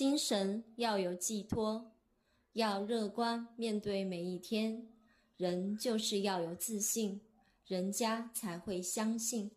精神要有寄托要乐观面对每一天。人就是要有自信人家才会相信。